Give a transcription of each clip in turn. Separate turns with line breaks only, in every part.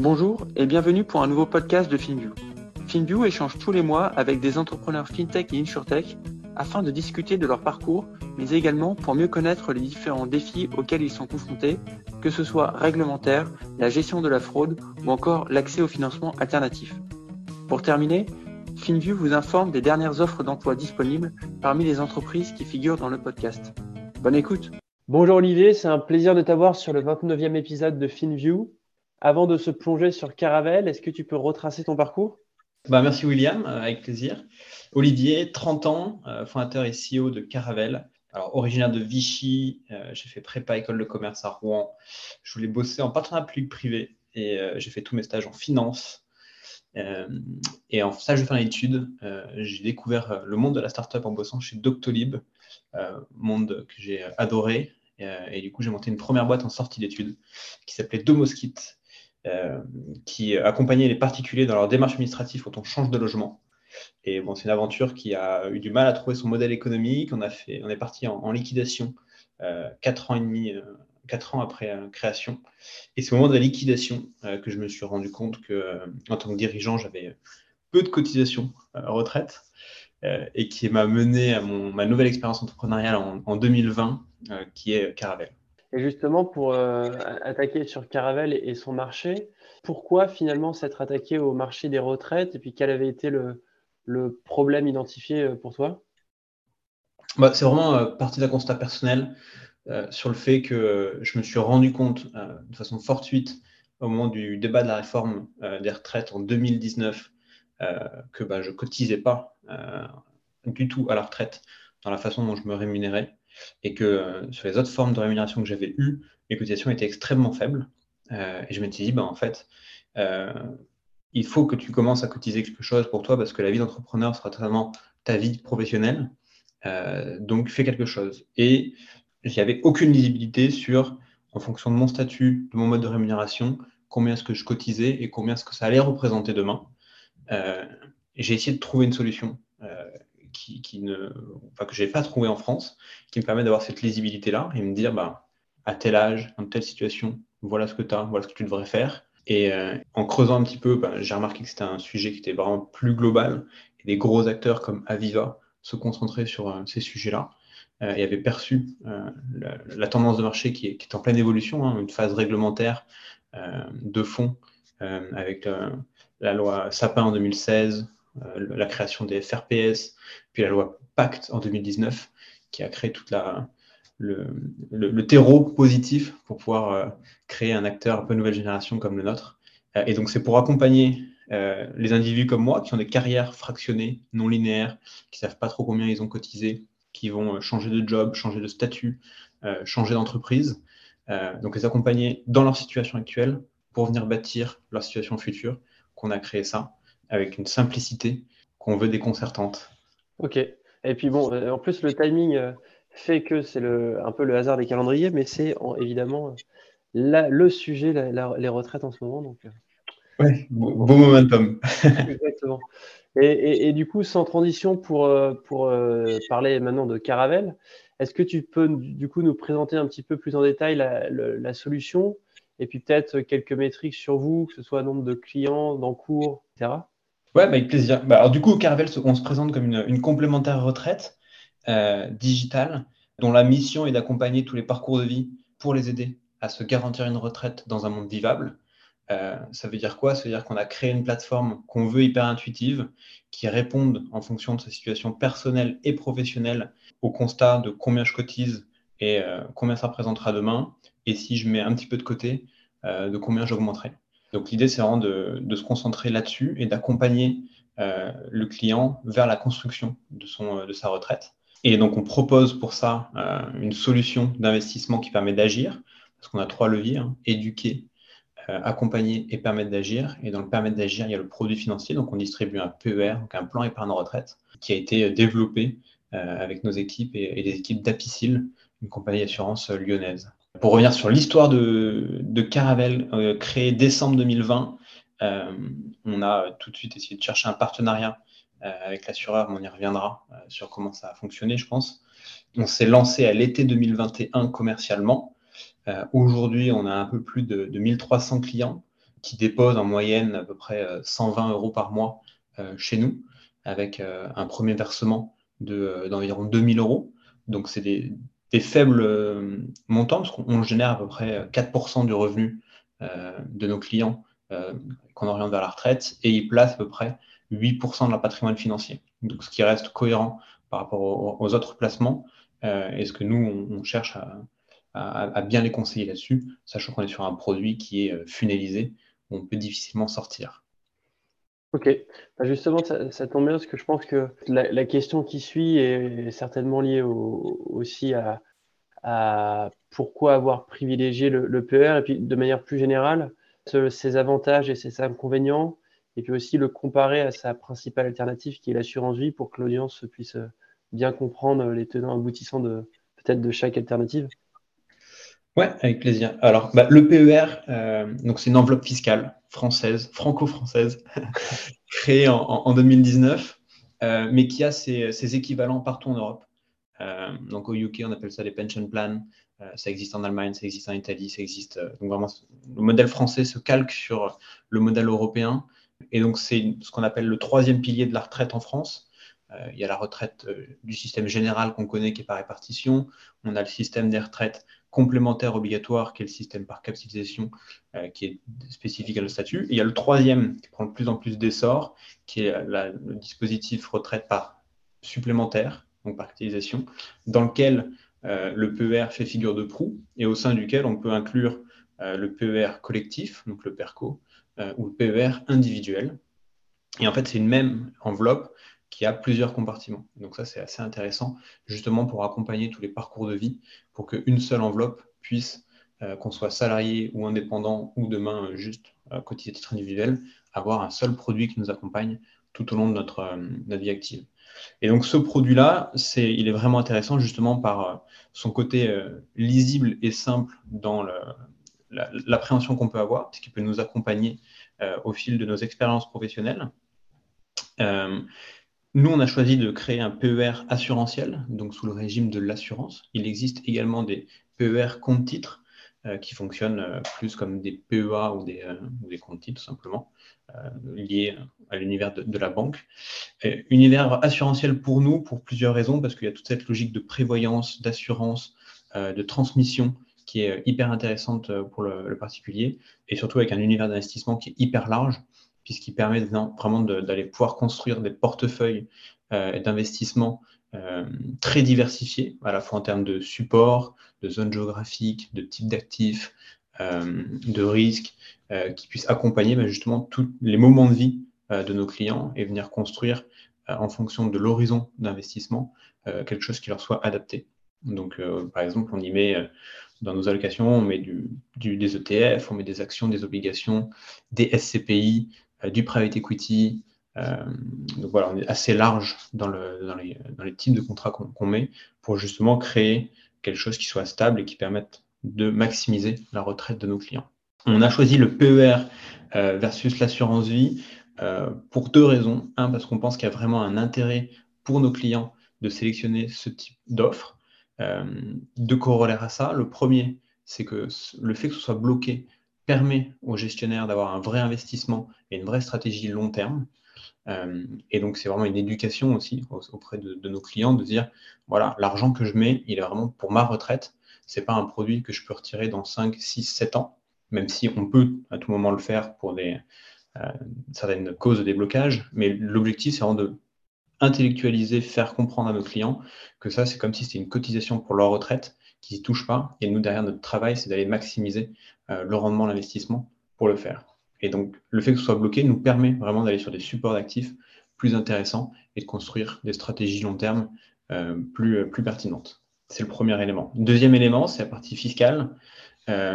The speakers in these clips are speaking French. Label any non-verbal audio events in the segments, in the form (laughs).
Bonjour et bienvenue pour un nouveau podcast de FinView. FinView échange tous les mois avec des entrepreneurs FinTech et InsurTech afin de discuter de leur parcours, mais également pour mieux connaître les différents défis auxquels ils sont confrontés, que ce soit réglementaire, la gestion de la fraude ou encore l'accès au financement alternatif. Pour terminer, FinView vous informe des dernières offres d'emploi disponibles parmi les entreprises qui figurent dans le podcast. Bonne écoute Bonjour Olivier, c'est un plaisir de t'avoir sur le 29e épisode de FinView. Avant de se plonger sur Caravel, est-ce que tu peux retracer ton parcours?
Bah, Merci William, euh, avec plaisir. Olivier, 30 ans, euh, fondateur et CEO de Caravel. Alors, originaire de Vichy, euh, j'ai fait prépa école de commerce à Rouen. Je voulais bosser en partenariat public-privé et j'ai fait tous mes stages en finance. et en stage de fin d'études, j'ai découvert le monde de la startup en bossant chez Doctolib, monde que j'ai adoré. Et, du coup, j'ai monté une première boîte en sortie d'études qui s'appelait Domoskit, euh, qui accompagnait les particuliers dans leur démarche administrative quand on change de logement. Et bon, c'est une aventure qui a eu du mal à trouver son modèle économique. On, a fait, on est parti en, liquidation euh, 4 ans et demi, euh, ans après création. Et c'est au moment de la liquidation que je me suis rendu compte que, en tant que dirigeant, j'avais peu de cotisations retraite et qui m'a mené à mon, ma nouvelle expérience entrepreneuriale en, en 2020, qui est Caravelle.
Et justement, pour euh, attaquer sur Caravel et, son marché, pourquoi finalement s'être attaqué au marché des retraites? Et puis quel avait été le, problème identifié euh, pour toi?
Bah, C'est vraiment euh, partie d'un constat personnel sur le fait que je me suis rendu compte de façon fortuite au moment du débat de la réforme des retraites en 2019 que bah, je cotisais pas du tout à la retraite dans la façon dont je me rémunérais et que euh, sur les autres formes de rémunération que j'avais eues, les cotisations étaient extrêmement faibles. Euh, et je me suis dit, ben, en fait, euh, il faut que tu commences à cotiser quelque chose pour toi parce que la vie d'entrepreneur sera totalement ta vie professionnelle. donc, fais quelque chose. Et avait aucune lisibilité sur, en fonction de mon statut, de mon mode de rémunération, combien est-ce que je cotisais et combien est-ce que ça allait représenter demain. j'ai essayé de trouver une solution que je n'ai pas trouvé en France, qui me permet d'avoir cette lisibilité-là et me dire, bah, à tel âge, dans telle situation, voilà ce que tu as, voilà ce que tu devrais faire. Et euh, en creusant un petit peu, bah, j'ai remarqué que c'était un sujet qui était vraiment plus global et des gros acteurs comme Aviva se concentraient sur euh, ces sujets-là euh, et avaient perçu la, tendance de marché qui est, en pleine évolution, hein, une phase réglementaire de fond avec la loi Sapin en 2016, euh, la création des FRPS, puis la loi Pacte en 2019, qui a créé toute la, le, terreau positif pour pouvoir euh, créer un acteur un peu nouvelle génération comme le nôtre. Euh, et donc, c'est pour accompagner les individus comme moi qui ont des carrières fractionnées, non linéaires, qui ne savent pas trop combien ils ont cotisé, qui vont changer de job, changer de statut, changer d'entreprise. donc, les accompagner dans leur situation actuelle pour venir bâtir leur situation future, qu'on a créé ça avec une simplicité qu'on veut déconcertante.
Ok. Et puis bon, euh, en plus, le timing euh, fait que c'est un peu le hasard des calendriers, mais c'est évidemment le sujet, les retraites en ce moment. Donc,
euh. oui, beau, momentum. (laughs)
Exactement. Et, du coup, sans transition pour, pour parler maintenant de Caravelle, est-ce que tu peux du coup nous présenter un petit peu plus en détail la, la solution et puis peut-être quelques métriques sur vous, que ce soit nombre de clients, d'encours, etc.
Ouais, avec plaisir. Bah, alors, du coup, au Caravel, on se présente comme une, complémentaire retraite euh, digitale dont la mission est d'accompagner tous les parcours de vie pour les aider à se garantir une retraite dans un monde vivable. Euh, ça veut dire quoi? Ça veut dire qu'on a créé une plateforme qu'on veut hyper intuitive, qui réponde en fonction de sa situation personnelle et professionnelle au constat de combien je cotise et euh, combien ça représentera demain, et si je mets un petit peu de côté, de combien j'augmenterai. Donc l'idée, c'est vraiment de, se concentrer là-dessus et d'accompagner euh, le client vers la construction de, son, euh, de sa retraite. Et donc on propose pour ça euh, une solution d'investissement qui permet d'agir, parce qu'on a trois leviers, hein. éduquer, accompagner et permettre d'agir. Et dans le permettre d'agir, il y a le produit financier, donc on distribue un PER, donc un plan épargne retraite, qui a été développé avec nos équipes et, et les équipes d'Apicil, une compagnie d'assurance lyonnaise. Pour revenir sur l'histoire de, Caravel, euh, créée décembre 2020, euh, on a tout de suite essayé de chercher un partenariat euh, avec l'assureur, mais on y reviendra sur comment ça a fonctionné, je pense. On s'est lancé à l'été 2021 commercialement. Aujourd'hui, on a un peu plus de, 1300 clients qui déposent en moyenne à peu près 120 euros par mois chez nous, avec un premier versement d'environ 2000 euros. Donc, c'est des, faibles montants, parce qu'on génère à peu près 4% du revenu de nos clients qu'on oriente vers la retraite, et ils placent à peu près 8% de leur patrimoine financier. Donc, ce qui reste cohérent par rapport aux, autres placements, et ce que nous, on, cherche à, bien les conseiller là-dessus, sachant qu'on est sur un produit qui est funélisé, on peut difficilement sortir.
Ok, bah, justement, ça, tombe bien parce que je pense que la, question qui suit est certainement liée aussi à, pourquoi avoir privilégié le, PER et puis de manière plus générale, ses avantages et ses inconvénients, et puis aussi le comparer à sa principale alternative qui est l'assurance vie pour que l'audience puisse bien comprendre les tenants aboutissants de peut-être de chaque alternative.
Ouais, avec plaisir. Alors, bah, le PER, euh, donc c'est une enveloppe fiscale française, franco-française, (laughs) créée en, 2019, euh, mais qui a ses, équivalents partout en Europe. Euh, donc au UK, on appelle ça les pension plans. ça existe en Allemagne, ça existe en Italie, ça existe. donc vraiment, le modèle français se calque sur le modèle européen. Et donc c'est ce qu'on appelle le troisième pilier de la retraite en France. il y a la retraite du système général qu'on connaît qui est par répartition. On a le système des retraites complémentaire obligatoire, qui est le système par capitalisation, euh, qui est spécifique à le statut. il y a le troisième, qui prend de plus en plus d'essor, qui est le dispositif retraite par supplémentaire, donc par capitalisation, dans lequel euh, le PER fait figure de proue, et au sein duquel on peut inclure euh, le PER collectif, donc le PERCO, ou le PER individuel. Et en fait, c'est une même enveloppe qui a plusieurs compartiments. Donc ça, c'est assez intéressant, justement pour accompagner tous les parcours de vie, pour qu'une seule enveloppe puisse, euh, qu'on soit salarié ou indépendant, ou demain euh, juste euh, cotiser titre individuel, avoir un seul produit qui nous accompagne tout au long de notre, vie active. Et donc ce produit-là, c'est, il est vraiment intéressant justement par son côté lisible et simple dans l'appréhension qu'on peut avoir, puisqu'il peut nous accompagner au fil de nos expériences professionnelles. Nous, on a choisi de créer un PER assurantiel, donc sous le régime de l'assurance. Il existe également des PER compte titres euh, qui fonctionnent euh, plus comme des PEA ou des, euh, des comptes titres, tout simplement, liés à l'univers de, la banque. univers assurantiel pour nous, pour plusieurs raisons, parce qu'il y a toute cette logique de prévoyance, d'assurance, de transmission qui est hyper intéressante pour le particulier, et surtout avec un univers d'investissement qui est hyper large puisqu'il permet vraiment d'aller pouvoir construire des portefeuilles euh, d'investissement euh, très diversifiés, à la fois en termes de support, de zone géographique, de type d'actifs, euh, de risques, qui puissent accompagner ben, justement tous les moments de vie de nos clients et venir construire en fonction de l'horizon d'investissement quelque chose qui leur soit adapté. Donc, par exemple, on y met dans nos allocations, on met des ETF, on met des actions, des obligations, des SCPI, du private equity. Euh, donc voilà, on est assez large dans, le, dans, les, types de contrats qu'on met pour justement créer quelque chose qui soit stable et qui permette de maximiser la retraite de nos clients. On a choisi le PER euh, versus l'assurance vie pour deux raisons. Un, parce qu'on pense qu'il y a vraiment un intérêt pour nos clients de sélectionner ce type d'offre. deux corollaires à ça. Le premier, c'est que le fait que ce soit bloqué permet aux gestionnaires d'avoir un vrai investissement et une vraie stratégie long terme. Euh, et donc, c'est vraiment une éducation aussi auprès de, nos clients de dire, voilà, l'argent que je mets, il est vraiment pour ma retraite. Ce n'est pas un produit que je peux retirer dans 5, 6, 7 ans, même si on peut à tout moment le faire pour euh, certaines causes de déblocage. Mais l'objectif, c'est vraiment de intellectualiser, faire comprendre à nos clients que ça, c'est comme si c'était une cotisation pour leur retraite qui ne touche pas. Et nous, derrière notre travail, c'est d'aller maximiser euh, le rendement de l'investissement pour le faire. Et donc, le fait que ce soit bloqué nous permet vraiment d'aller sur des supports d'actifs plus intéressants et de construire des stratégies long terme euh, plus, euh, plus pertinentes. C'est le premier élément. Deuxième élément, c'est la partie fiscale,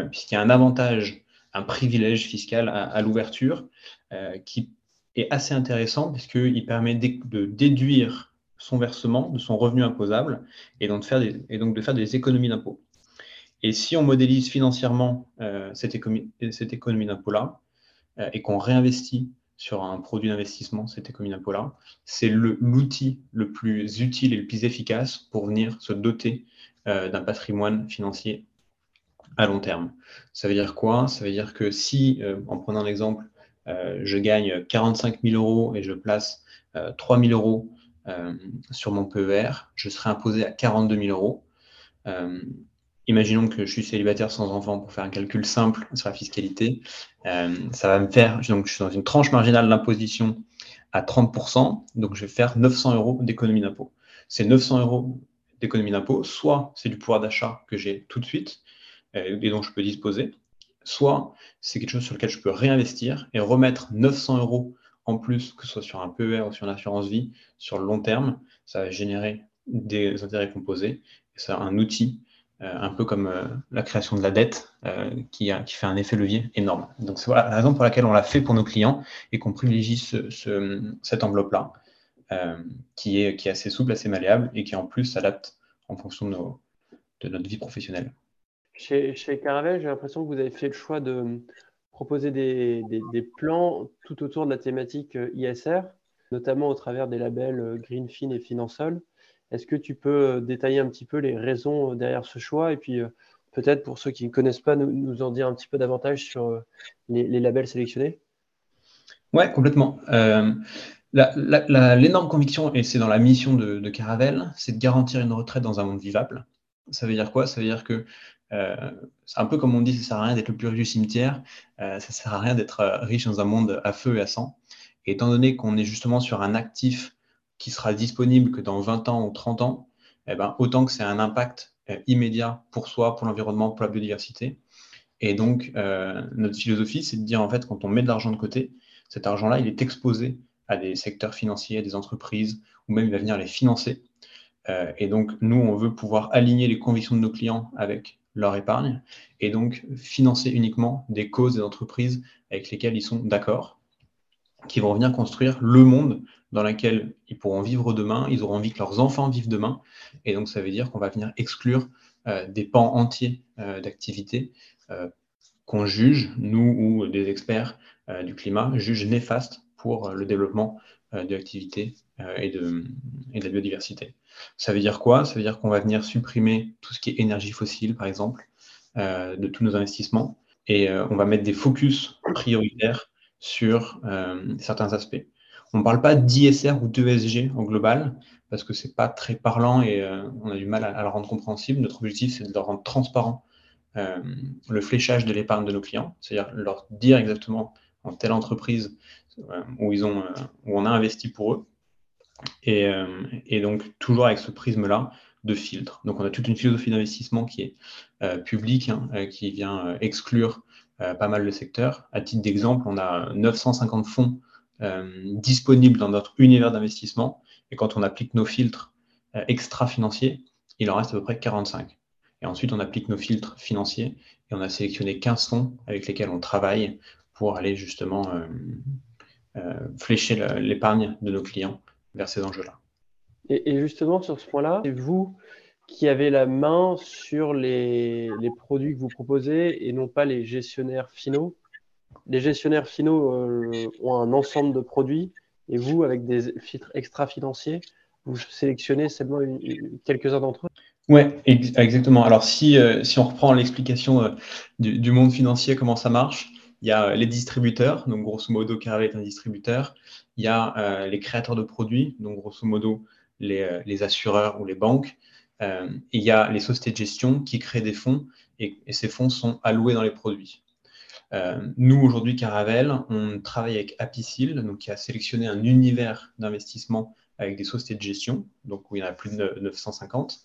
puisqu'il y a un avantage, un privilège fiscal à, l'ouverture qui est assez intéressant, puisqu'il permet de déduire son versement de son revenu imposable et donc de faire des, économies d'impôt. Et si on modélise financièrement euh, cette économie, cette économie d'impôt-là euh, et qu'on réinvestit sur un produit d'investissement, cette économie d'impôt-là, c'est l'outil le, plus utile et le plus efficace pour venir se doter euh, d'un patrimoine financier à long terme. Ça veut dire quoi? Ça veut dire que si, en prenant un exemple, je gagne 45 000 euros et je place 3 000 euros sur mon PER, je serai imposé à 42 000 euros. Imaginons que je suis célibataire sans enfant pour faire un calcul simple sur la fiscalité. Euh, ça va me faire, donc je suis dans une tranche marginale d'imposition à 30%, donc je vais faire 900 euros d'économie d'impôt. Ces 900 euros d'économie d'impôt, soit c'est du pouvoir d'achat que j'ai tout de suite euh, et dont je peux disposer, soit c'est quelque chose sur lequel je peux réinvestir et remettre 900 euros en plus, que ce soit sur un PER ou sur une assurance vie, sur le long terme, ça va générer des intérêts composés. C'est un outil euh, un peu comme euh, la création de la dette, euh, qui, fait un effet levier énorme. Donc c'est la raison pour laquelle on l'a fait pour nos clients et qu'on privilégie cette enveloppe-là, qui, est, assez souple, assez malléable et qui en plus s'adapte en fonction de, notre vie professionnelle.
Chez, chez j'ai l'impression que vous avez fait le choix de proposer des, plans tout autour de la thématique ISR, notamment au travers des labels Greenfin et Finansol. Est-ce que tu peux euh, détailler un petit peu les raisons euh, derrière ce choix? Et puis euh, peut-être pour ceux qui ne connaissent pas, nous, en dire un petit peu davantage sur les, labels sélectionnés
Ouais, complètement. L'énorme conviction, et c'est dans la mission de, Caravel, c'est de garantir une retraite dans un monde vivable. Ça veut dire quoi? Ça veut dire que c'est un peu comme on dit, ça sert à rien d'être le plus riche du cimetière, ça ne sert à rien d'être riche dans un monde à feu et à sang. Et étant donné qu'on est justement sur un actif qui sera disponible que dans 20 ans ou 30 ans, eh ben, autant que c'est un impact euh, immédiat pour soi, pour l'environnement, pour la biodiversité. Et donc, euh, notre philosophie, c'est de dire, en fait, quand on met de l'argent de côté, cet argent-là, il est exposé à des secteurs financiers, à des entreprises, ou même il va venir les financer. Euh, et donc, nous, on veut pouvoir aligner les convictions de nos clients avec leur épargne, et donc financer uniquement des causes des entreprises avec lesquelles ils sont d'accord, qui vont venir construire le monde dans laquelle ils pourront vivre demain, ils auront envie que leurs enfants vivent demain. Et donc, ça veut dire qu'on va venir exclure euh, des pans entiers euh, d'activités euh, qu'on juge, nous ou des experts du climat, jugent néfastes pour le développement de l'activité et, de, et de la biodiversité. Ça veut dire quoi? Ça veut dire qu'on va venir supprimer tout ce qui est énergie fossile, par exemple, de tous nos investissements. Et on va mettre des focus prioritaires sur certains aspects. On ne parle pas d'ISR ou d'ESG en global, parce que ce n'est pas très parlant et euh, on a du mal à, le rendre compréhensible. Notre objectif, c'est de leur rendre transparent euh, le fléchage de l'épargne de nos clients, c'est-à-dire leur dire exactement en telle entreprise euh, où on a investi pour eux. Et, donc, toujours avec ce prisme-là de filtre. Donc, on a toute une philosophie d'investissement qui est publique, hein, qui vient exclure pas mal de secteurs. À titre d'exemple, on a 950 fonds euh, disponibles dans notre univers d'investissement. Et quand on applique nos filtres euh, extra-financiers, il en reste à peu près 45. Et ensuite, on applique nos filtres financiers et on a sélectionné 15 fonds avec lesquels on travaille pour aller justement euh, flécher l'épargne de nos clients vers ces enjeux-là.
Et, justement, sur ce point-là, c'est vous qui avez la main sur les, les, produits que vous proposez et non pas les gestionnaires finaux les gestionnaires finaux euh, ont un ensemble de produits et vous, avec des filtres extra-financiers, vous sélectionnez seulement quelques-uns d'entre eux
Oui, exactement. Alors, si, euh, si on reprend l'explication euh, du, monde financier, comment ça marche, il y a les distributeurs, donc grosso modo, Caravel est un distributeur. Il y a les créateurs de produits, donc grosso modo, les, les assureurs ou les banques. il y a les sociétés de gestion qui créent des fonds et ces fonds sont alloués dans les produits. Euh, nous, aujourd'hui, Caravel, on travaille avec Apicil, donc qui a sélectionné un univers d'investissement avec des sociétés de gestion, donc où il y en a plus de 950.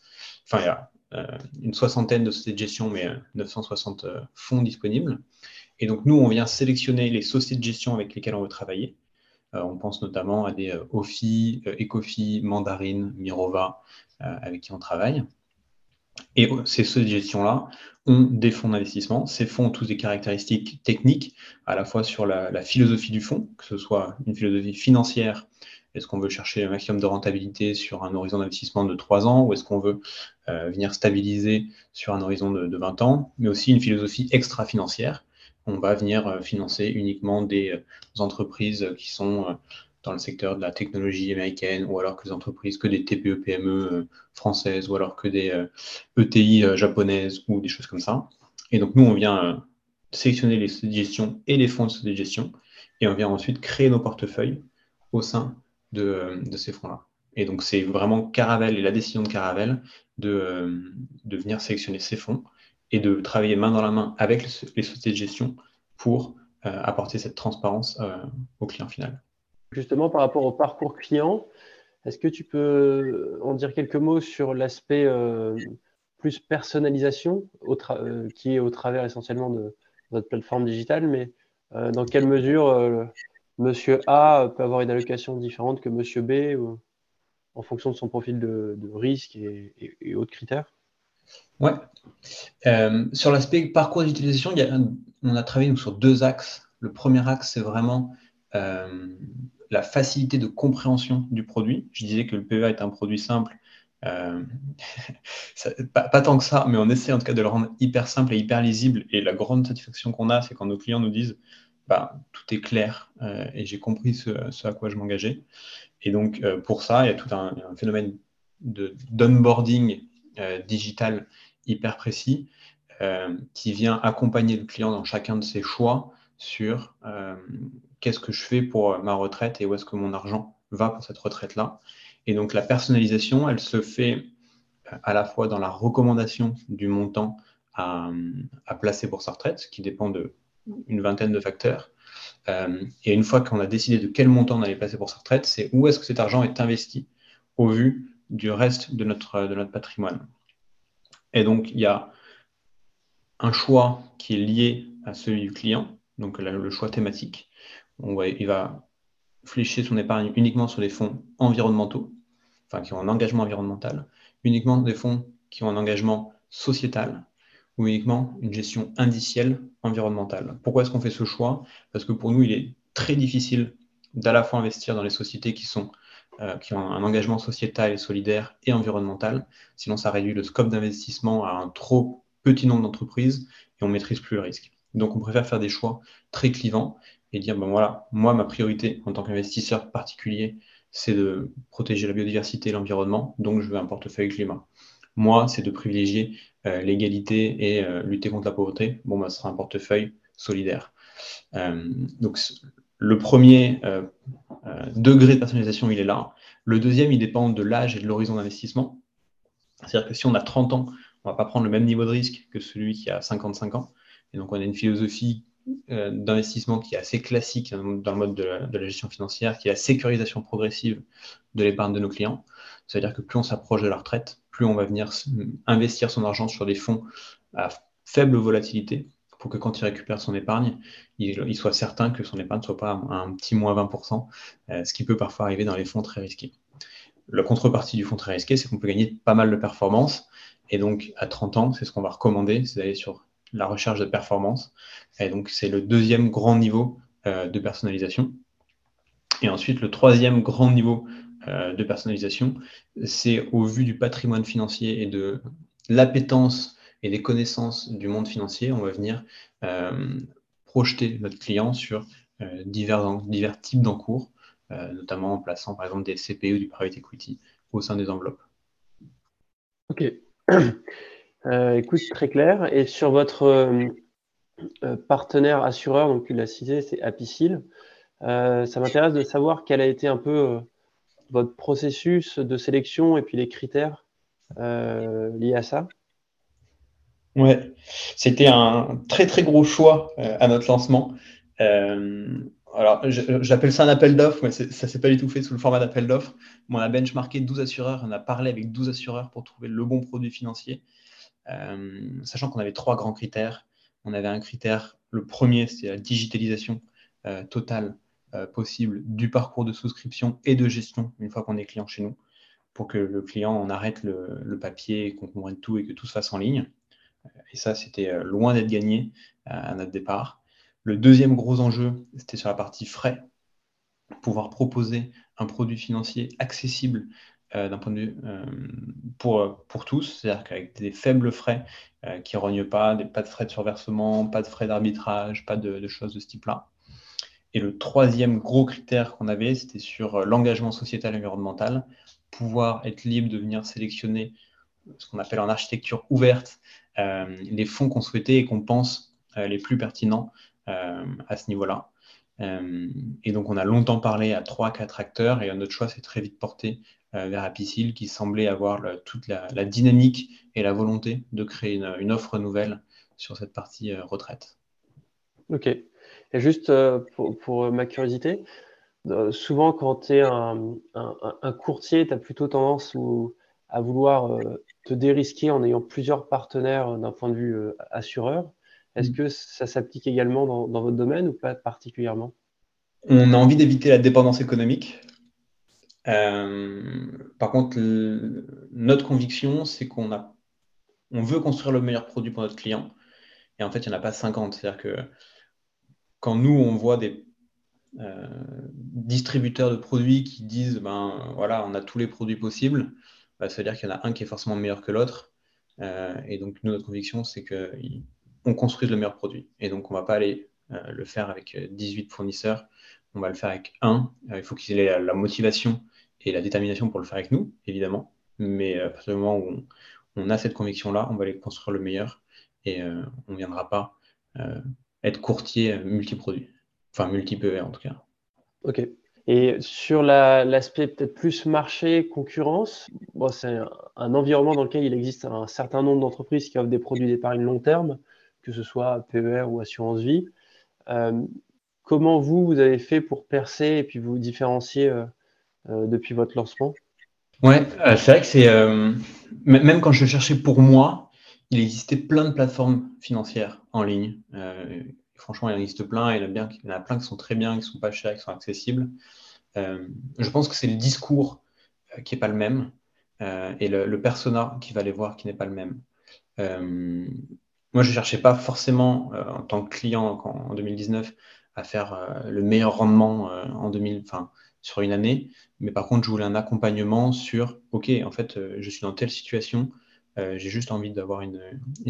Enfin, il y a euh, une soixantaine de sociétés de gestion, mais 960 euh, fonds disponibles. Et donc, nous, on vient sélectionner les sociétés de gestion avec lesquelles on veut travailler. on pense notamment à des OFI, Ecofi, Mandarine, Mirova, avec qui on travaille. Et ces gestions-là ont des fonds d'investissement. Ces fonds ont tous des caractéristiques techniques, à la fois sur la, philosophie du fonds, que ce soit une philosophie financière, est-ce qu'on veut chercher un maximum de rentabilité sur un horizon d'investissement de 3 ans, ou est-ce qu'on veut euh, venir stabiliser sur un horizon de, 20 ans, mais aussi une philosophie extra-financière. On va venir euh, financer uniquement des euh, entreprises qui sont dans le secteur de la technologie américaine, ou alors que des entreprises, que des TPE, PME françaises, ou alors que des ETI e japonaises, ou des choses comme ça. Et donc, nous, on vient sélectionner les sociétés de gestion et les fonds de sociétés de gestion, et on vient ensuite créer nos portefeuilles au sein de, ces fonds-là. Et donc, c'est vraiment Caravelle et la décision de Caravelle de venir sélectionner ces fonds et de travailler main dans la main avec les sociétés de gestion pour euh, apporter cette transparence euh, au client final.
Justement, par rapport au parcours client, est-ce que tu peux en dire quelques mots sur l'aspect euh, plus personnalisation qui est au travers essentiellement de votre plateforme digitale, mais dans quelle mesure Monsieur A peut avoir une allocation différente que Monsieur B en fonction de son profil de, risque et autres critères?
Ouais. Euh, sur l'aspect parcours d'utilisation, on a travaillé sur deux axes. Le premier axe, c'est vraiment euh, la facilité de compréhension du produit. Je disais que le PEA est un produit simple. Euh, (laughs) pas, tant que ça, mais on essaie en tout cas de le rendre hyper simple et hyper lisible. Et la grande satisfaction qu'on a, c'est quand nos clients nous disent bah, tout est clair et j'ai compris ce, à quoi je m'engageais. Et donc, pour ça, il y a tout un, un phénomène d'onboarding digital hyper précis euh, qui vient accompagner le client dans chacun de ses choix sur euh, qu'est-ce que je fais pour ma retraite et où est-ce que mon argent va pour cette retraite-là. Et donc la personnalisation, elle se fait euh, à la fois dans la recommandation du montant à, placer pour sa retraite, qui dépend d'une vingtaine de facteurs. et une fois qu'on a décidé de quel montant on allait placer pour sa retraite, c'est où est-ce que cet argent est investi au vu du reste de notre, de notre patrimoine. Et donc, il y a un choix qui est lié à celui du client, donc le choix thématique. il va flécher son épargne uniquement sur des fonds environnementaux, enfin qui ont un engagement environnemental, uniquement des fonds qui ont un engagement sociétal ou uniquement une gestion indicielle environnementale. Pourquoi est-ce qu'on fait ce choix? Parce que pour nous, il est très difficile d'à la fois investir dans les sociétés qui sont euh, qui ont un engagement sociétal et solidaire et environnemental. Sinon, ça réduit le scope d'investissement à un trop petit nombre d'entreprises et on ne maîtrise plus le risque. Donc, on préfère faire des choix très clivants et dire, ben voilà, moi, ma priorité en tant qu'investisseur particulier, c'est de protéger la biodiversité et l'environnement, donc je veux un portefeuille climat. Moi, c'est de privilégier euh, l'égalité et euh, lutter contre la pauvreté. Bon, ben, ce sera un portefeuille solidaire. donc, le premier euh, euh, degré de personnalisation, il est là. Le deuxième, il dépend de l'âge et de l'horizon d'investissement. C'est-à-dire que si on a 30 ans, on ne va pas prendre le même niveau de risque que celui qui a 55 ans. Et donc, on a une philosophie euh, d'investissement qui est assez classique dans le mode de la, gestion financière, qui est la sécurisation progressive de l'épargne de nos clients. C'est-à-dire que plus on s'approche de la retraite, plus on va venir investir son argent sur des fonds à faible volatilité, pour que quand il récupère son épargne, il, soit certain que son épargne ne soit pas un, petit moins 20%, euh, ce qui peut parfois arriver dans les fonds très risqués. La contrepartie du fonds très risqué, c'est qu'on peut gagner pas mal de performance. Et donc, à 30 ans, c'est ce qu'on va recommander, c'est d'aller sur la recherche de performance. Et donc, c'est le deuxième grand niveau euh, de personnalisation. Et ensuite, le troisième grand niveau euh, de personnalisation, c'est au vu du patrimoine financier et de l'appétence et des connaissances du monde financier, on va venir euh, projeter notre client sur euh, divers, divers types d'encours, euh, notamment en plaçant par exemple des CPE du private equity au sein des enveloppes.
Ok. (clears throat) écoute, très clair. Et sur votre partenaire assureur, donc tu l'as cité, c'est Apicil. ça m'intéresse de savoir quel a été un peu votre processus de sélection et puis les critères liés à ça.
Ouais, c'était un très très gros choix euh, à notre lancement. Euh, alors, j'appelle ça un appel d'offres, mais ça ne s'est pas du tout fait sous le format d'appel d'offres. On a benchmarké 12 assureurs, on a parlé avec 12 assureurs pour trouver le bon produit financier, euh, sachant qu'on avait trois grands critères. On avait un critère, le premier, c'est la digitalisation totale possible du parcours de souscription et de gestion une fois qu'on est client chez nous, pour que le client en arrête le, le papier, qu'on comprenne tout et que tout se fasse en ligne. Et ça, c'était euh, loin d'être gagné euh, à notre départ. Le deuxième gros enjeu, c'était sur la partie frais, pouvoir proposer un produit financier accessible euh, d'un point de vue pour, pour tous, c'est-à-dire qu'avec des faibles frais qui ne rognent pas, des, pas de frais de surversement, pas de frais d'arbitrage, pas de, choses de ce type-là. Et le troisième gros critère qu'on avait, c'était sur l'engagement sociétal et environnemental, pouvoir être libre de venir sélectionner ce qu'on appelle en architecture ouverte les fonds qu'on souhaitait et qu'on pense les plus pertinents à ce niveau-là. et donc, on a longtemps parlé à trois, quatre acteurs et notre choix s'est très vite porté euh, vers Apicil qui semblait avoir toute la, dynamique et la volonté de créer une, offre nouvelle sur cette partie euh, retraite.
Ok. Et juste euh, pour, ma curiosité, souvent quand tu es un, courtier, tu as plutôt tendance à vouloir te dérisquer en ayant plusieurs partenaires d'un point de vue assureur. Est-ce mm. que ça s'applique également dans, dans, votre domaine ou pas particulièrement?
On a envie d'éviter la dépendance économique. Euh, par contre, notre conviction, c'est qu'on a, on veut construire le meilleur produit pour notre client. Et en fait, il n'y en a pas 50. C'est-à-dire que quand nous, on voit des euh, distributeurs de produits qui disent, ben voilà, on a tous les produits possibles, bah, ça veut dire qu'il y en a un qui est forcément meilleur que l'autre. Euh, et donc, nous, notre conviction, c'est qu'on construise le meilleur produit. Et donc, on ne va pas aller le faire avec 18 fournisseurs. On va le faire avec un. il faut qu'il ait la motivation et la détermination pour le faire avec nous, évidemment. Mais euh, à partir du moment où on, a cette conviction-là, on va aller construire le meilleur et euh, on ne viendra pas euh, être courtier multi-produit. Enfin, multi-PE en tout cas.
Ok. Et sur l'aspect peut-être plus marché, concurrence, c'est un, environnement dans lequel il existe un certain nombre d'entreprises qui offrent des produits d'épargne long terme, que ce soit PER ou assurance vie. comment vous, vous avez fait pour percer et puis vous différencier euh, depuis votre lancement?
Ouais, euh, c'est vrai que c'est. Euh, même quand je cherchais pour moi, il existait plein de plateformes financières en ligne. Franchement, il existe plein. Il y, en a bien, il y en a plein qui sont très bien, qui sont pas chers, qui sont accessibles. je pense que c'est le discours qui n'est pas le même et le, persona qui va les voir qui n'est pas le même. moi, je ne cherchais pas forcément, en tant que client en 2019, à faire le meilleur rendement en 2000, sur une année. Mais par contre, je voulais un accompagnement sur, OK, en fait, euh, je suis dans telle situation, euh, j'ai juste envie d'avoir une,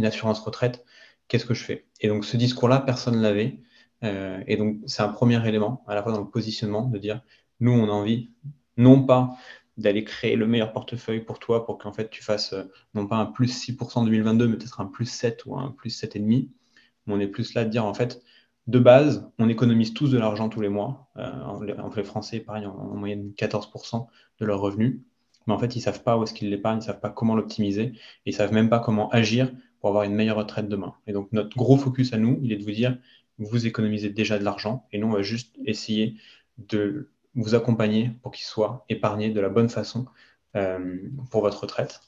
assurance retraite, qu'est-ce que je fais? Et donc, ce discours-là, personne ne l'avait. Euh, et donc, c'est un premier élément, à la fois dans le positionnement, de dire, nous, on a envie, non pas d'aller créer le meilleur portefeuille pour toi, pour qu'en fait, tu fasses non pas un plus 6% en 2022, mais peut-être un plus 7 ou un plus 7,5. Mais on est plus là de dire, en fait, de base, on économise tous de l'argent tous les mois. Euh, en, les Français, pareil, en, moyenne 14% de leurs revenus. Mais en fait, ils ne savent pas où est-ce qu'ils l'épargnent, ils ne savent pas comment l'optimiser, ils ne savent même pas comment agir pour avoir une meilleure retraite demain. Et donc, notre gros focus à nous, il est de vous dire, vous économisez déjà de l'argent, et nous, on va juste essayer de vous accompagner pour qu'il soit épargné de la bonne façon euh, pour votre retraite.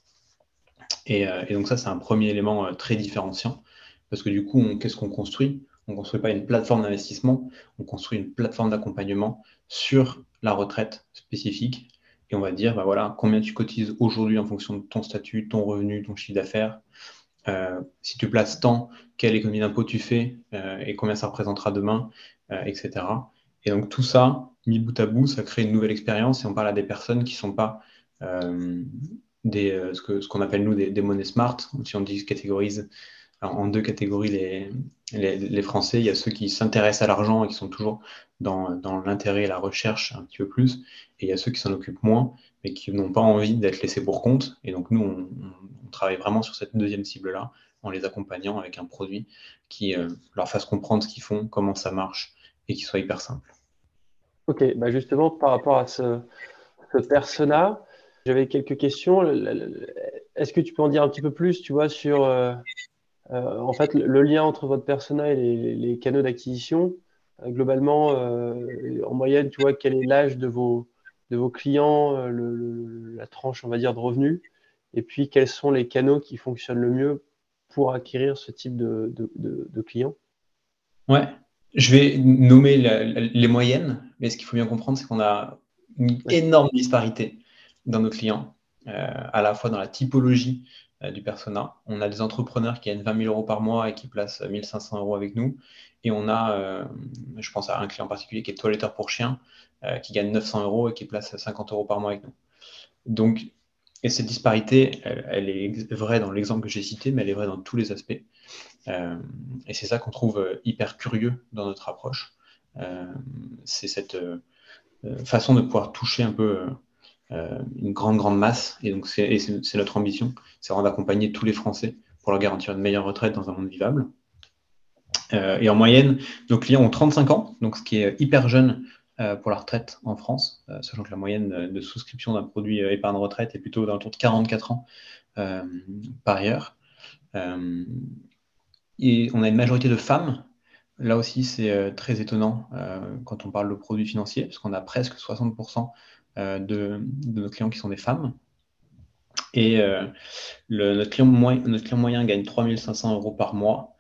Et, euh, et donc ça, c'est un premier élément très différenciant, parce que du coup, qu'est-ce qu'on construit? On ne construit pas une plateforme d'investissement, on construit une plateforme d'accompagnement sur la retraite spécifique. Et on va dire, bah voilà, combien tu cotises aujourd'hui en fonction de ton statut, ton revenu, ton chiffre d'affaires. Euh, si tu places tant, quelle économie d'impôt tu fais euh, et combien ça représentera demain, euh, etc. Et donc tout ça, mis bout à bout, ça crée une nouvelle expérience et on parle à des personnes qui ne sont pas des, ce qu'on appelle nous des, des monnaies smart, si on dit catégorise en deux catégories les, Français. Il y a ceux qui s'intéressent à l'argent et qui sont toujours dans, l'intérêt et la recherche un petit peu plus. Et il y a ceux qui s'en occupent moins, mais qui n'ont pas envie d'être laissés pour compte. Et donc, nous, on, travaille vraiment sur cette deuxième cible-là, en les accompagnant avec un produit qui euh, leur fasse comprendre ce qu'ils font, comment ça marche, et qui soit hyper simple.
Ok, bah justement, par rapport à ce, ce persona, j'avais quelques questions. Est-ce que tu peux en dire un petit peu plus, tu vois, sur euh, euh, en fait, le, lien entre votre personnel et les, canaux d'acquisition, euh, globalement, euh, en moyenne, tu vois, quel est l'âge de vos, de vos clients, la tranche, on va dire, de revenus, et puis quels sont les canaux qui fonctionnent le mieux pour acquérir ce type de, clients?
Ouais, je vais nommer les moyennes, mais ce qu'il faut bien comprendre, c'est qu'on a une énorme disparité dans nos clients, à la fois dans la typologie du persona. On a des entrepreneurs qui gagnent 20 000 euros par mois et qui placent 1500 euros avec nous. Et on a, euh, je pense à un client particulier qui est toiletteur pour chien, euh, qui gagne 900 euros et qui place 50 euros par mois avec nous. Donc, et cette disparité, elle, est vraie dans l'exemple que j'ai cité, mais elle est vraie dans tous les aspects. et c'est ça qu'on trouve hyper curieux dans notre approche. c'est cette façon de pouvoir toucher un peu une grande, grande masse. Et donc, c'est notre ambition, c'est vraiment d'accompagner tous les Français pour leur garantir une meilleure retraite dans un monde vivable. et en moyenne, nos clients ont 35 ans, donc ce qui est hyper jeune euh, pour la retraite en France, euh, sachant que la moyenne de souscription d'un produit euh, épargne retraite est plutôt d'un tour de 44 ans par ailleurs. et on a une majorité de femmes. Là aussi, c'est très étonnant quand on parle de produits financiers, parce qu'on a presque 60% de, nos clients qui sont des femmes. Et notre, client moyen, notre, client moyen, gagne 3500 euros par mois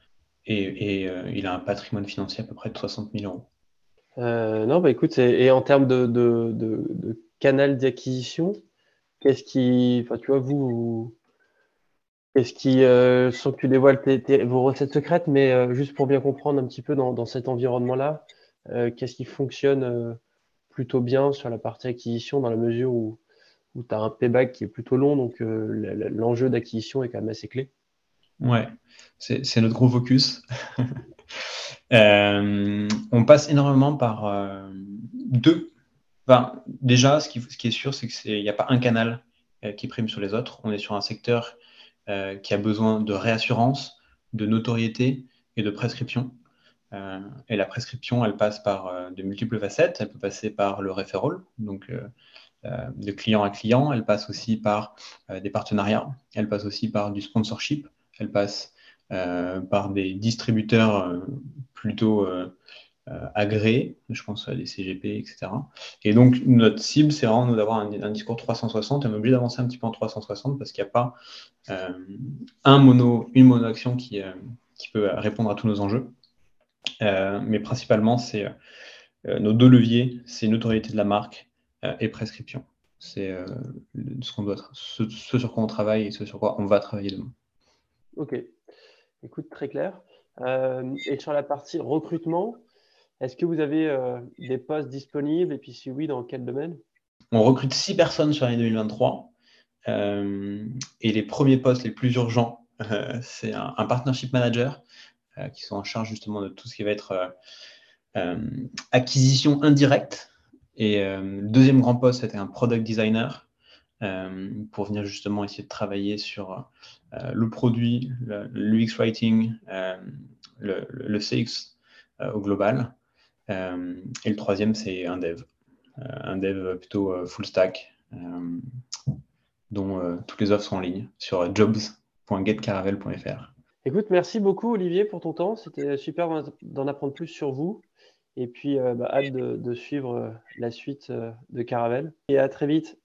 et, il a un patrimoine financier à peu près de 60 000 euros.
Euh, non, bah écoute, et en termes de, de, canal d'acquisition, qu'est-ce qui, enfin, tu vois, vous, qu'est-ce qui, euh, sans que tu dévoiles vos recettes secrètes, mais euh, juste pour bien comprendre un petit peu dans, dans cet environnement-là, euh, qu'est-ce qui fonctionne plutôt bien sur la partie acquisition dans la mesure où, où tu as un payback qui est plutôt long, donc l'enjeu d'acquisition est quand même assez clé.
Ouais, c'est notre gros focus. (laughs) Euh, on passe énormément par euh, deux. Déjà, ce qui, ce qui, est sûr, c'est qu'il n'y a pas un canal euh, qui prime sur les autres. On est sur un secteur qui a besoin de réassurance, de notoriété et de prescription. Et la prescription, elle passe par de multiples facettes. Elle peut passer par le referral, donc de client à client. Elle passe aussi par des partenariats. Elle passe aussi par du sponsorship. Elle passe euh, par des distributeurs euh, plutôt euh, agréés, je pense à des CGP, etc. Et donc, notre cible, c'est vraiment d'avoir un, discours 360. On est obligé d'avancer un petit peu en 360 parce qu'il n'y a pas un mono, une mono-action qui, peut répondre à tous nos enjeux. Mais principalement, c'est nos deux leviers, c'est notoriété de la marque et prescription. C'est ce, qu'on doit, ce, ce, sur quoi on travaille et ce sur quoi on va travailler demain.
Ok, Écoute, très clair. Euh, et sur la partie recrutement, est-ce que vous avez euh, des postes disponibles? Et puis si oui, dans quel domaine?
On recrute six personnes sur l'année 2023. Euh, et les premiers postes les plus urgents, c'est un, partnership manager qui sont en charge justement de tout ce qui va être acquisition indirecte. Et le deuxième grand poste, c'était un product designer pour venir justement essayer de travailler sur euh, le produit, l'UX writing, euh, le, le, CX euh, au global. et le troisième, c'est un dev. un dev plutôt full stack, dont toutes les offres sont en ligne sur jobs.getcaravel.fr.
Écoute, merci beaucoup Olivier pour ton temps. C'était super d'en apprendre plus sur vous. Et puis, bah, hâte de, de, suivre la suite de Caravel. Et à très vite.